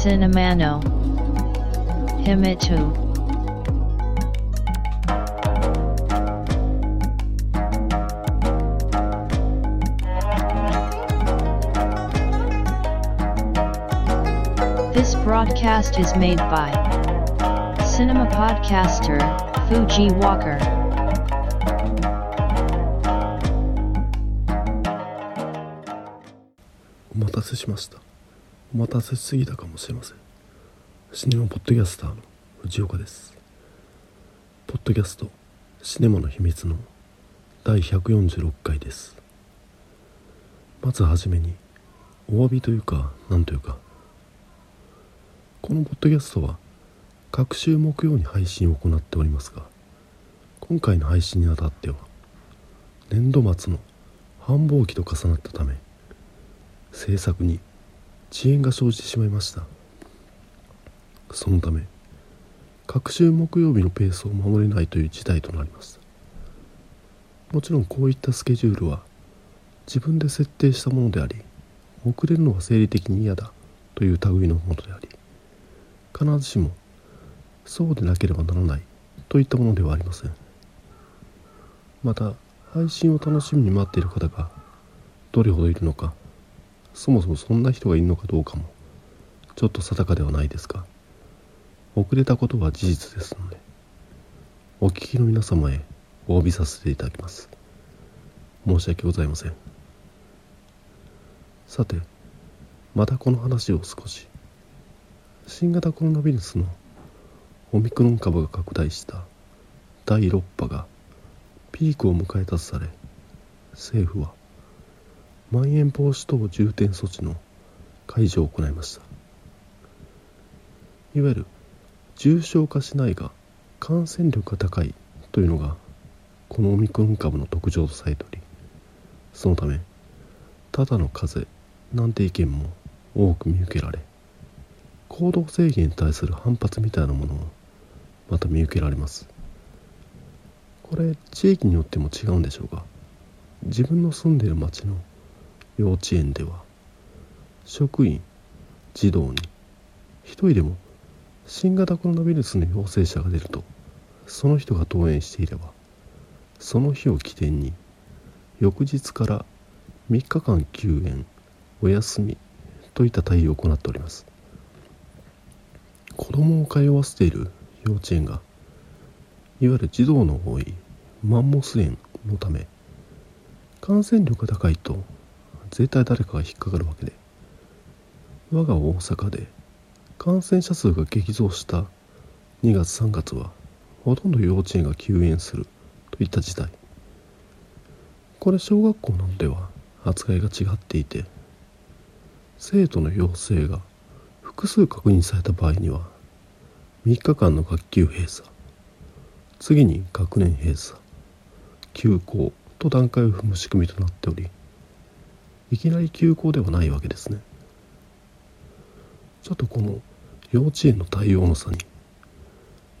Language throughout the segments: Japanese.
Cinnamano Himitu This broadcast is made by Cinema Podcaster Fuji Walker. お待たせしました お待たせしすぎたかもしれません。シネマポッドキャスターの藤岡です。ポッドキャストシネマの秘密の第146回です。まずはじめにお詫びというかなんというか。このポッドキャストは各週木曜に配信を行っておりますが今回の配信にあたっては年度末の繁忙期と重なったため制作に遅延が生じてしまいました。そのため各週木曜日のペースを守れないという事態となりましたもちろんこういったスケジュールは自分で設定したものであり遅れるのは生理的に嫌だという類のものであり必ずしもそうでなければならないといったものではありません。また配信を楽しみに待っている方がどれほどいるのかそもそもそんな人がいるのかどうかもちょっと定かではないですが遅れたことは事実ですのでお聞きの皆様へお詫びさせていただきます。申し訳ございません。さてまたこの話を少し。新型コロナウイルスのオミクロン株が拡大した第6波がピークを迎えたとされ政府はまん延防止等重点措置の解除を行いました。いわゆる重症化しないが感染力が高いというのがこのオミクロン株の特徴とされておりそのためただの風邪なんて意見も多く見受けられ行動制限に対する反発みたいなものもまた見受けられます。これ地域によっても違うんでしょうが自分の住んでいる町の幼稚園では。職員児童に。一人でも新型コロナウイルスの陽性者が出るとその人が登園していればその日を起点に翌日から3日間休園お休みといった対応を行っております。子供を通わせている幼稚園がいわゆる児童の多いマンモス園のため感染力が高いと絶対誰かが引っかかるわけで。我が大阪で感染者数が激増した2月3月はほとんど幼稚園が休園するといった事態これ小学校などでは扱いが違っていて生徒の陽性が複数確認された場合には3日間の学級閉鎖。次に学年閉鎖。休校と段階を踏む仕組みとなっておりいきなり休校ではないわけですね。ちょっとこの幼稚園の対応の差に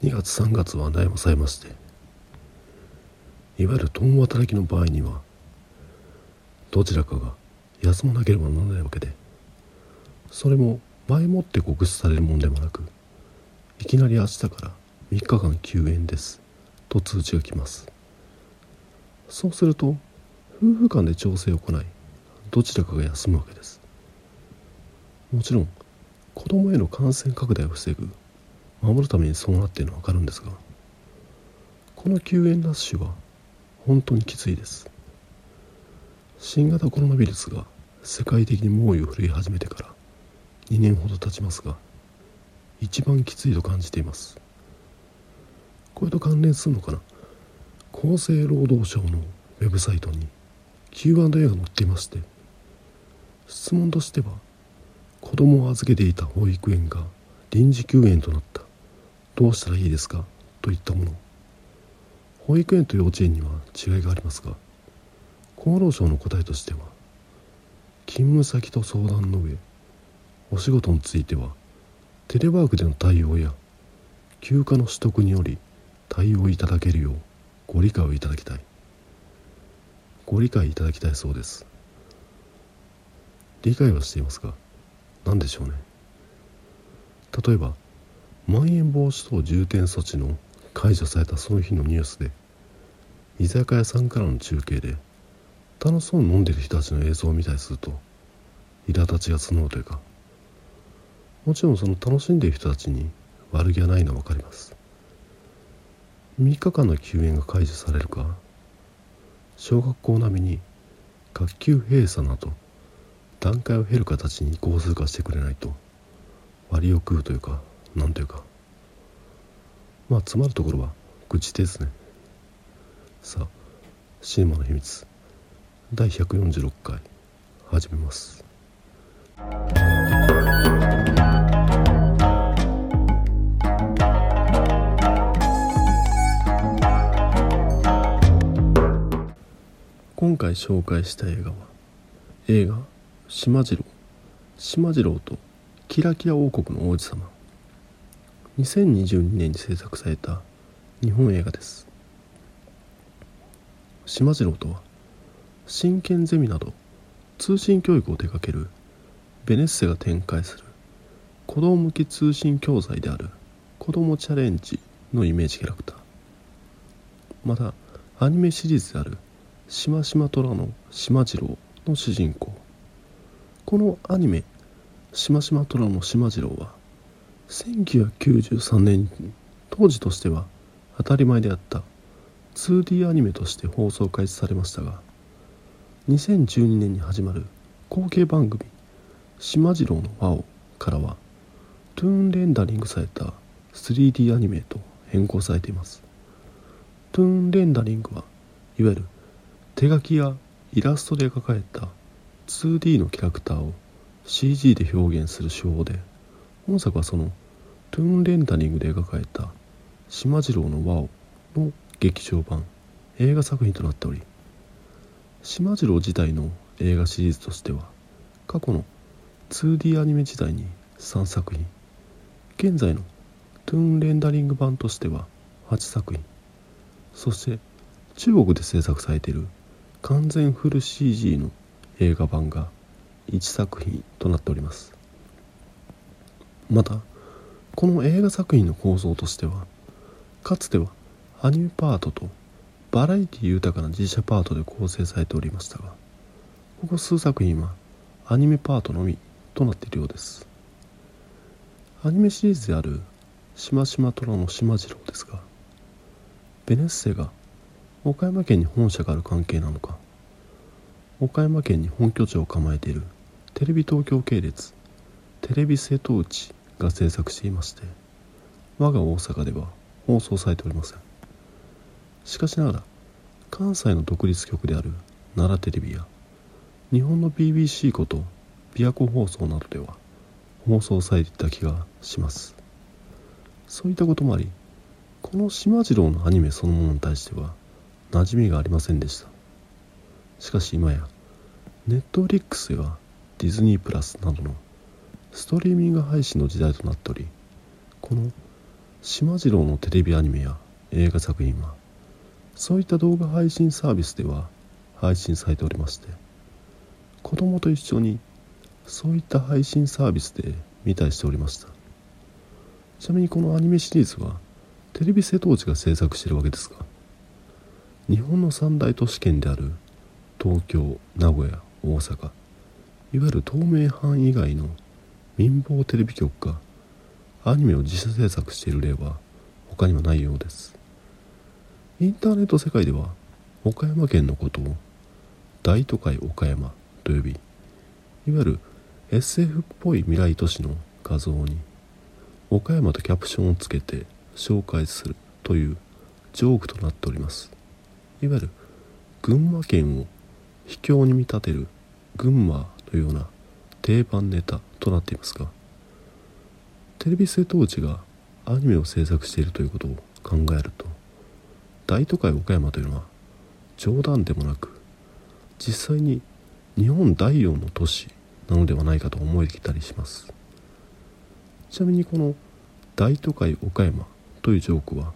2月3月は悩まされましていわゆる共働きの場合にはどちらかが休まなければならないわけでそれも前もって告知されるものでもなくいきなり明日から3日間休園ですと通知が来ます。そうすると夫婦間で調整を行いどちらかが休むわけです。もちろん子供への感染拡大を防ぐ守るためにそうなっているのは分かるんですがこの休園ラッシュは本当にきついです。新型コロナウイルスが世界的に猛威を振るい始めてから2年ほど経ちますが一番きついと感じています。これと関連するのかな？厚生労働省のウェブサイトに Q&A が載っていまして質問としては子供を預けていた保育園が臨時休園となった。どうしたらいいですか？といったもの。保育園と幼稚園には違いがありますが厚労省の答えとしては勤務先と相談の上お仕事についてはテレワークでの対応や休暇の取得により対応いただけるようご理解をいただきたい。ご理解いただきたいそうです。理解はしていますが何でしょうね。例えばまん延防止等重点措置の解除されたその日のニュースで居酒屋さんからの中継で楽しそうに飲んでる人たちの映像を見たりすると苛立ちが募るというかもちろんその楽しんでいる人たちに悪気はないのは分かります。3日間の休園が解除されるか小学校並みに学級閉鎖など段階を経る形に移行するかしてくれないと割を食うというかなんというか。まあ詰まるところは愚痴ですね。さあシネマの秘密。第146回始めます。今回紹介した映画は映画「島次郎。島次郎とキラキラ王国の王子様」2022年に制作された日本映画です。島次郎とは真剣ゼミなど通信教育を手掛けるベネッセが展開する子供向き通信教材である子供チャレンジのイメージキャラクター。またアニメシリーズであるしましま虎の島次郎の主人公。このアニメしましま虎の島次郎は1993年当時としては当たり前であった 2D アニメとして放送開始されましたが2012年に始まる後継番組「しまじろうのワオ」からはトゥーンレンダリングされた 3D アニメと変更されています。トゥーンレンダリングはいわゆる手書きやイラストで描かれた 2D のキャラクターを CG で表現する手法で本作はそのトゥーンレンダリングで描かれた「しまじろうのワオ」の劇場版映画作品となっており島次郎自体の映画シリーズとしては過去の 2D アニメ時代に3作品現在のトゥーンレンダリング版としては8作品そして中国で制作されている完全フル CG の映画版が1作品となっております。またこの映画作品の構造としてはかつてはアニメパートとバラエティ豊かな実写パートで構成されておりましたがここ数作品はアニメパートのみとなっているようです。アニメシリーズである「しましま虎のしまじろう」ですがベネッセが岡山県に本社がある関係なのか岡山県に本拠地を構えているテレビ東京系列テレビ瀬戸内が制作していまして我が大阪では放送されておりません。しかしながら関西の独立局である奈良テレビや日本の BBC こと琵琶湖放送などでは放送されていた気がします。そういったこともありこの島次郎のアニメそのものに対しては馴染みがありませんでした。しかし今やネットフリックスやディズニープラスなどのストリーミング配信の時代となっておりこの島次郎のテレビアニメや映画作品はそういった動画配信サービスでは配信されておりまして子供と一緒にそういった配信サービスで見たりしておりました。ちなみにこのアニメシリーズはテレビ瀬戸内が制作しているわけですが日本の三大都市圏である東京名古屋大阪。いわゆる東名阪以外の民放テレビ局がアニメを自社制作している例は他にはないようです。インターネット世界では岡山県のことを大都会岡山と呼びいわゆる SF っぽい未来都市の画像に岡山とキャプションをつけて紹介するというジョークとなっております。いわゆる群馬県を秘境に見立てる群馬のような定番ネタとなっていますがテレビ瀬戸内がアニメを制作しているということを考えると大都会岡山というのは冗談でもなく実際に日本第4の都市なのではないかと思えてきたりします。ちなみにこの大都会岡山というジョークは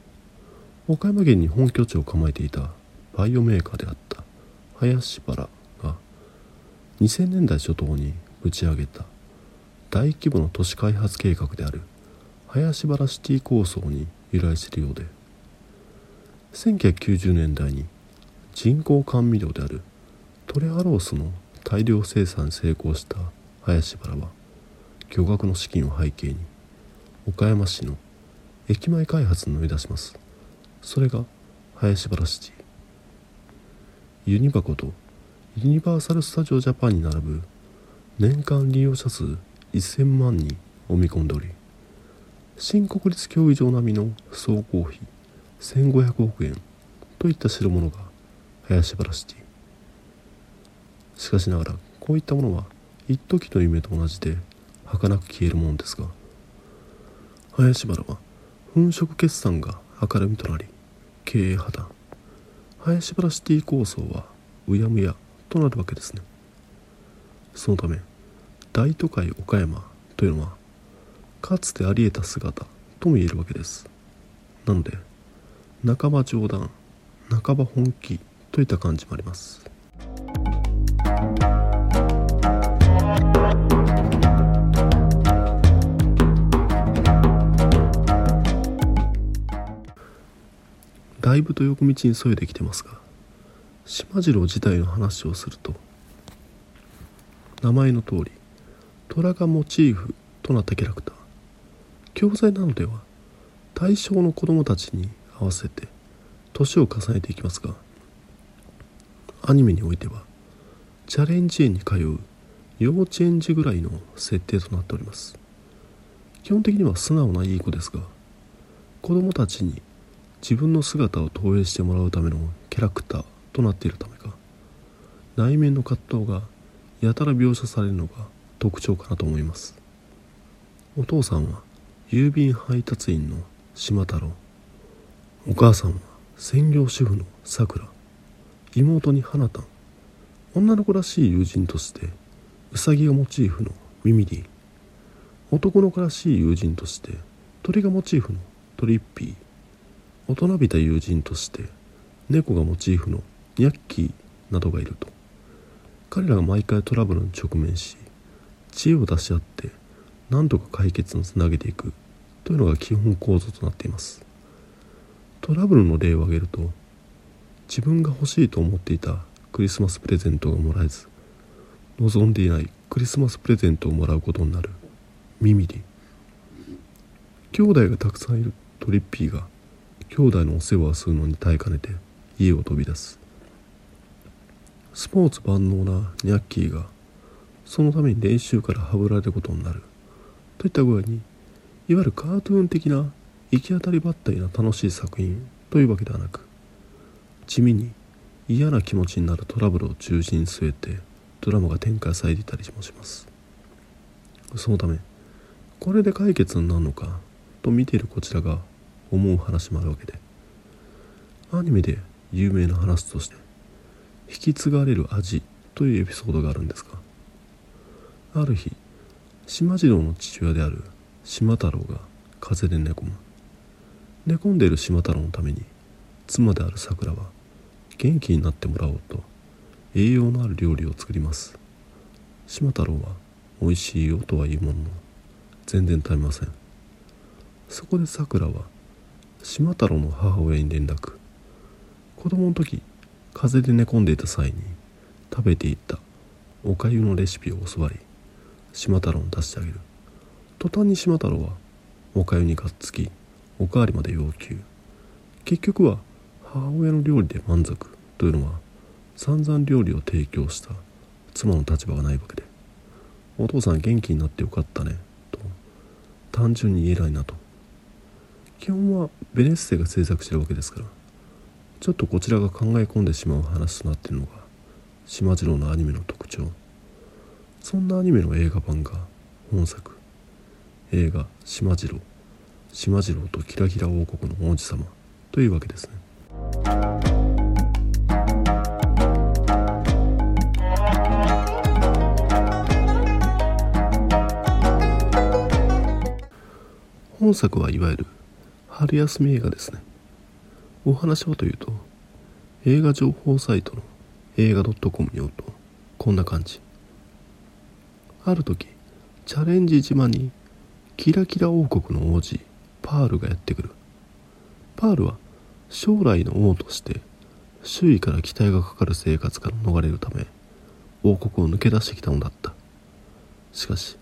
岡山県に本拠地を構えていたバイオメーカーであった林原が2000年代初頭に打ち上げた大規模な都市開発計画である林原シティ構想に由来するようで1990年代に人工甘味料であるトレアロースの大量生産に成功した林原は巨額の資金を背景に岡山市の駅前開発に乗り出します。それが林原シティユニバコとユニバーサル・スタジオ・ジャパンに並ぶ年間利用者数1000万人を見込んでおり新国立競技場並みの総工費1500億円といった代物が林原シティ。しかしながらこういったものは一時の夢と同じで儚く消えるものですが林原は粉飾決算が明るみとなり経営破綻。林原シティ構想はうやむやとなるわけですね。そのため大都会岡山というのはかつてあり得た姿とも言えるわけです。なので半ば冗談半ば本気といった感じもあります。だいぶと横道にそいできてますが島次郎自体の話をすると名前の通り虎がモチーフとなったキャラクター教材なのでは対象の子供たちに合わせて年を重ねていきますがアニメにおいてはチャレンジ園に通う幼稚園児ぐらいの設定となっております基本的には素直ないい子ですが子供たちに自分の姿を投影してもらうためのキャラクターとなっているためか。内面の葛藤がやたら描写されるのが特徴かなと思います。お父さんは郵便配達員の島太郎。お母さんは専業主婦のさくら。妹に花たん女の子らしい友人としてうさぎがモチーフのミミリン男の子らしい友人として鳥がモチーフのトリッピー。大人びた友人として猫がモチーフのニャッキーなどがいると。彼らが毎回トラブルに直面し知恵を出し合って何とか解決につなげていくというのが基本構造となっています。トラブルの例を挙げると自分が欲しいと思っていたクリスマスプレゼントがもらえず望んでいないクリスマスプレゼントをもらうことになるミミリ兄弟がたくさんいるトリッピーが兄弟のお世話をするのに耐えかねて家を飛び出す。スポーツ万能なニャッキーがそのために練習からはぶられることになる。といった具合にいわゆるカートゥーン的な行き当たりばったりな楽しい作品というわけではなく地味に嫌な気持ちになるトラブルを中心に据えてドラマが展開されていたりもします。そのためこれで解決になるのかと見ているこちらが思う話もあるわけで。アニメで有名な話として引き継がれる味というエピソードがあるんですがある日島次郎の父親である島太郎が風邪で寝込む。寝込んでいる島太郎のために妻であるさくらは元気になってもらおうと栄養のある料理を作ります。島太郎は美味しいよとは言うものの全然食べません。そこでさくらは島太郎の母親に連絡。子供の時風邪で寝込んでいた際に食べていたおかゆのレシピを教わり島太郎に出してあげる。途端に島太郎はおかゆにがっつきおかわりまで要求。結局は母親の料理で満足。というのは散々料理を提供した妻の立場がないわけで。お父さん元気になってよかったねと単純に言えないなと。基本はベネッセが制作してるわけですからちょっとこちらが考え込んでしまう話となっているのが島次郎のアニメの特徴。そんなアニメの映画版が本作映画「島次郎島次郎とキラキラ王国の王子様」というわけですね。本作はいわゆる春休み映画ですね。お話はというと映画情報サイトの映画 .com によるとこんな感じ。ある時チャレンジ島にキラキラ王国の王子パールがやってくる。パールは将来の王として周囲から期待がかかる生活から逃れるため王国を抜け出してきたのだった。しかし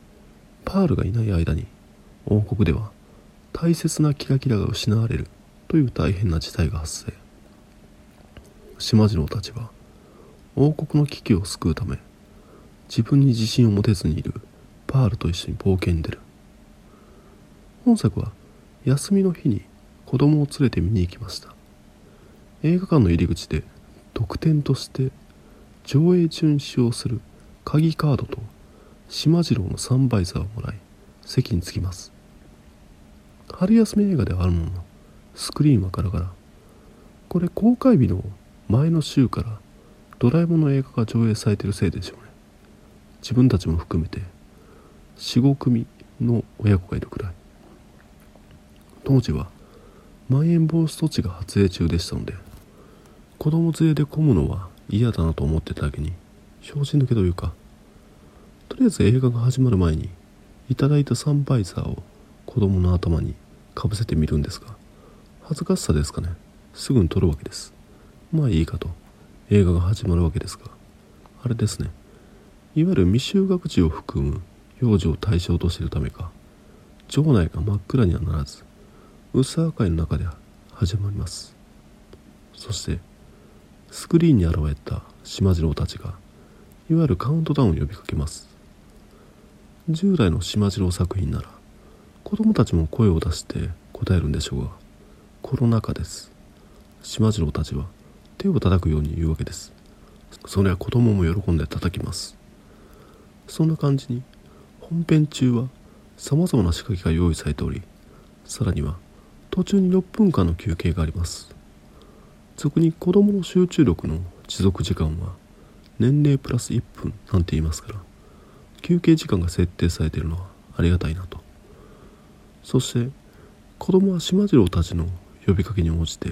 パールがいない間に王国では大切なキラキラが失われるという大変な事態が発生。島次郎たちは王国の危機を救うため自分に自信を持てずにいるパールと一緒に冒険に出る。本作は休みの日に子供を連れて見に行きました。映画館の入り口で特典として上映中に使用する鍵カードと島次郎のサンバイザーをもらい席に着きます。春休み映画ではあるもののスクリーンはガラガラ。これ公開日の前の週からドラえもんの映画が上映されてるせいでしょうね。自分たちも含めて45組の親子がいるくらい。当時はまん延防止措置が発令中でしたので子供連れで混むのは嫌だなと思ってただけに拍子抜けというかとりあえず映画が始まる前にいただいたサンバイザーを子供の頭にかぶせてみるんですが恥ずかしさですかね？すぐに撮るわけです。まあいいかと。映画が始まるわけですがあれですね。いわゆる未就学児を含む幼児を対象としているためか。場内が真っ暗にはならず薄明かりの中で始まります。そしてスクリーンに現れた島次郎たちがいわゆるカウントダウンを呼びかけます。従来の島次郎作品なら子供たちも声を出して答えるんでしょうがコロナ禍です。島次郎たちは手を叩くように言うわけです。それは子供も喜んで叩きます。そんな感じに本編中は様々な仕掛けが用意されておりさらには途中に6分間の休憩があります。俗に子供の集中力の持続時間は年齢プラス1分なんて言いますから休憩時間が設定されているのはありがたいなと。そして子供は島次郎たちの呼びかけに応じて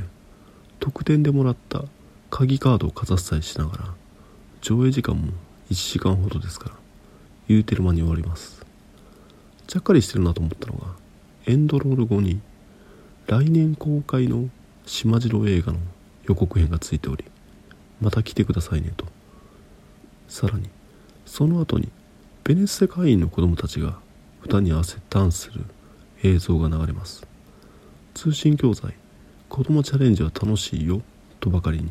特典でもらった鍵カードをかざしたりしながら上映時間も1時間ほどですから言うてる間に終わります。ちゃっかりしてるなと思ったのがエンドロール後に来年公開の島次郎映画の予告編がついておりまた来てくださいねと。さらにその後にベネッセ会員の子供たちが歌に合わせダンスする映像が流れます。通信教材子供チャレンジは楽しいよとばかりに。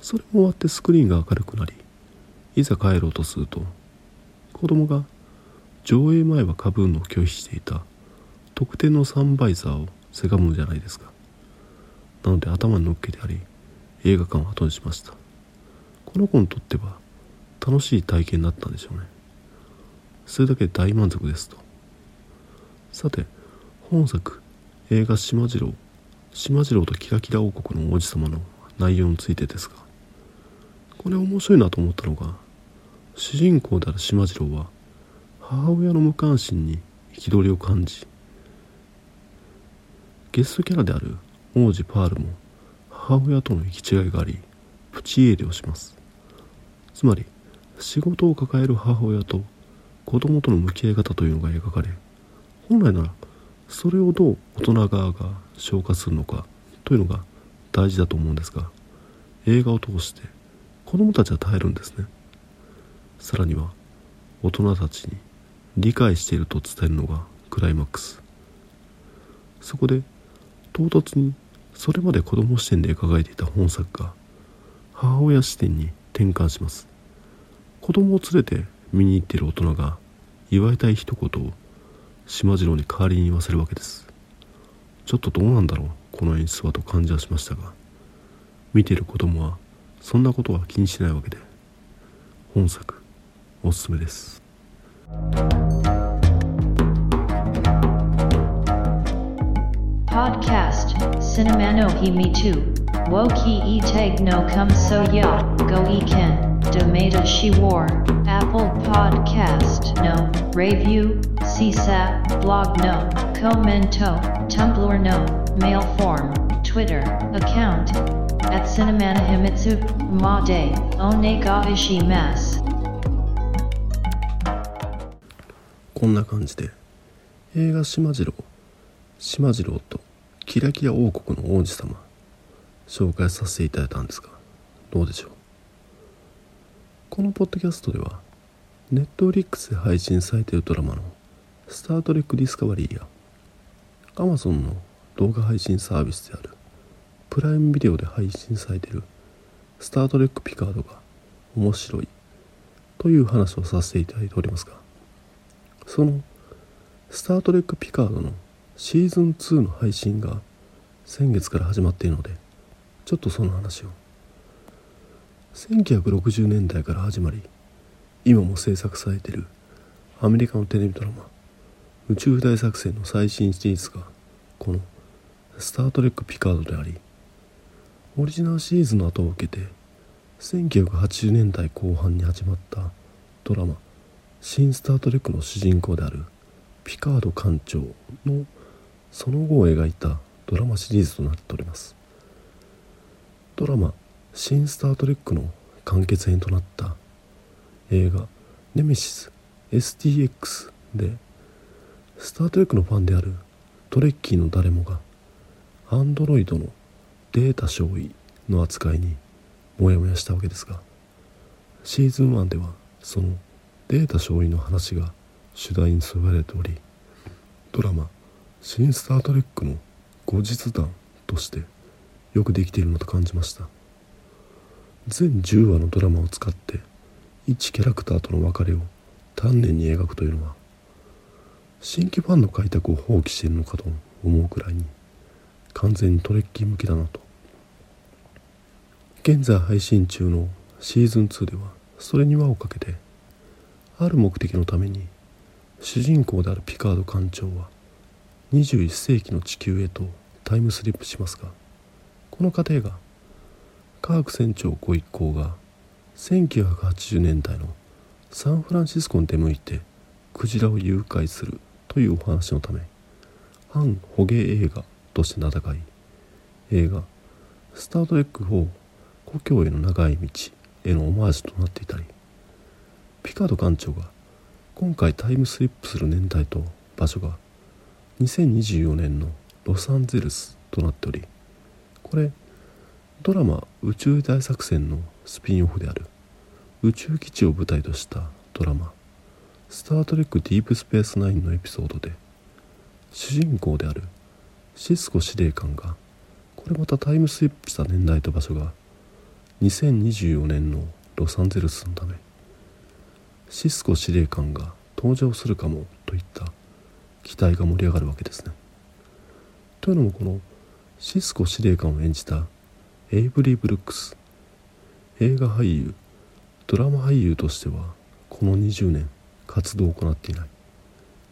それも終わってスクリーンが明るくなりいざ帰ろうとすると子供が上映前はかぶるのを拒否していた特典のサンバイザーをせがむじゃないですか。なので頭に乗っけてあり映画館を後にしました。この子にとっては楽しい体験だったんでしょうね。それだけで大満足ですと。さて本作映画島次郎島次郎とキラキラ王国の王子様の内容についてですがこれ面白いなと思ったのが主人公である島次郎は母親の無関心に憤りを感じゲストキャラである王子パールも母親との行き違いがありプチ家出をします。つまり仕事を抱える母親と子供との向き合い方というのが描かれ本来ならそれをどう大人側が消化するのかというのが大事だと思うんですが映画を通して子供たちは耐えるんですね。さらには大人たちに理解していると伝えるのがクライマックス。そこで唐突にそれまで子供視点で描いていた本作が母親視点に転換します。子供を連れて見に行っている大人が祝いたい一言を島次郎に代わりに言わせるわけですちょっとどうなんだろうこの演出はと感じはしましたが見ている子供はそんなことは気にしないわけで本作おすすめです Podcast Cinemano He Me Too Woki E Tag No Come So Ya Go E Ken Domata She War Apple Podcast No Review ブログの、コメント、タンブラーの、メールフォーム、Twitter、アカウント、こんな感じで、映画島次郎、しまじろうと、キラキラ王国の王子様、紹介させていただいたんですが、どうでしょう？このポッドキャストでは、ネットフリックスで配信されているドラマの、スター・トレック・ディスカバリー」や Amazon の動画配信サービスであるプライムビデオで配信されている「スター・トレック・ピカード」が面白いという話をさせていただいておりますがその「スター・トレック・ピカード」のシーズン2の配信が先月から始まっているのでちょっとその話を。1960年代から始まり今も制作されているアメリカのテレビドラマ「宇宙大作戦」の最新シリーズがこの「スター・トレック・ピカード」でありオリジナルシリーズの後を受けて1980年代後半に始まったドラマ「新スター・トレック」の主人公であるピカード艦長のその後を描いたドラマシリーズとなっております。ドラマ「新スター・トレック」の完結編となった映画「ネメシス STX」でスター・トレックのファンであるトレッキーの誰もがアンドロイドのデータ少佐の扱いにモヤモヤしたわけですがシーズン1ではそのデータ消費の話が主題に添えられておりドラマ「新スター・トレック」の後日談としてよくできているなと感じました全10話のドラマを使って1キャラクターとの別れを丹念に描くというのは新規ファンの開拓を放棄しているのかと思うくらいに完全にトレッキー向きだなと。現在配信中のシーズン2ではそれに輪をかけてある目的のために主人公であるピカード艦長は21世紀の地球へとタイムスリップしますがこの過程が科学船長ご一行が1980年代のサンフランシスコに出向いてクジラを誘拐する。というお話のため反捕鯨映画として名高い映画「スター・トレック4故郷への長い道」へのオマージュとなっていたりピカード艦長が今回タイムスリップする年代と場所が2024年のロサンゼルスとなっておりこれドラマ「宇宙大作戦」のスピンオフである宇宙基地を舞台としたドラマ「スター・トレック・ディープ・スペース・ナイン」のエピソードで主人公であるシスコ司令官がこれまたタイムスリップした年代と場所が2024年のロサンゼルスのためシスコ司令官が登場するかもといった期待が盛り上がるわけですね。というのもこのシスコ司令官を演じたエイブリー・ブルックス映画俳優ドラマ俳優としてはこの20年活動を行っていない。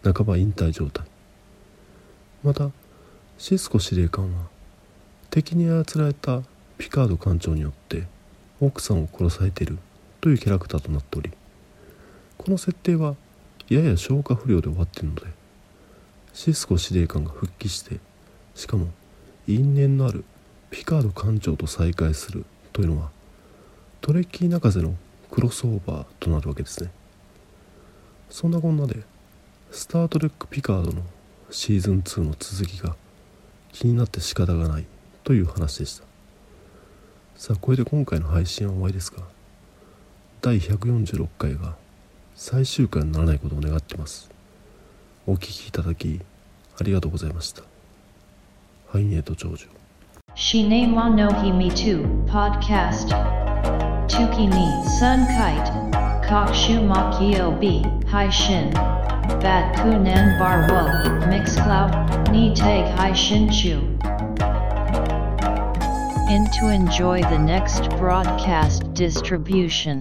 半ば引退状態。またシスコ司令官は敵に操られたピカード艦長によって奥さんを殺されているというキャラクターとなっておりこの設定はやや消化不良で終わっているのでシスコ司令官が復帰してしかも因縁のあるピカード艦長と再会するというのはトレッキー泣かせのクロスオーバーとなるわけですね。そんなこんなで「スター・トレック・ピカード」のシーズン2の続きが気になって仕方がないという話でした。さあこれで今回の配信は終わりですが第146回が最終回にならないことを願ってます。お聴きいただきありがとうございました。ハイネート長寿。Shine wa no hi me too, podcast. Tuki ni sun kite. Kokshu makio b, hai shin. Bat kunan bar wo, mixcloud, ni tag hai shin chu. In to enjoy the next broadcast distribution.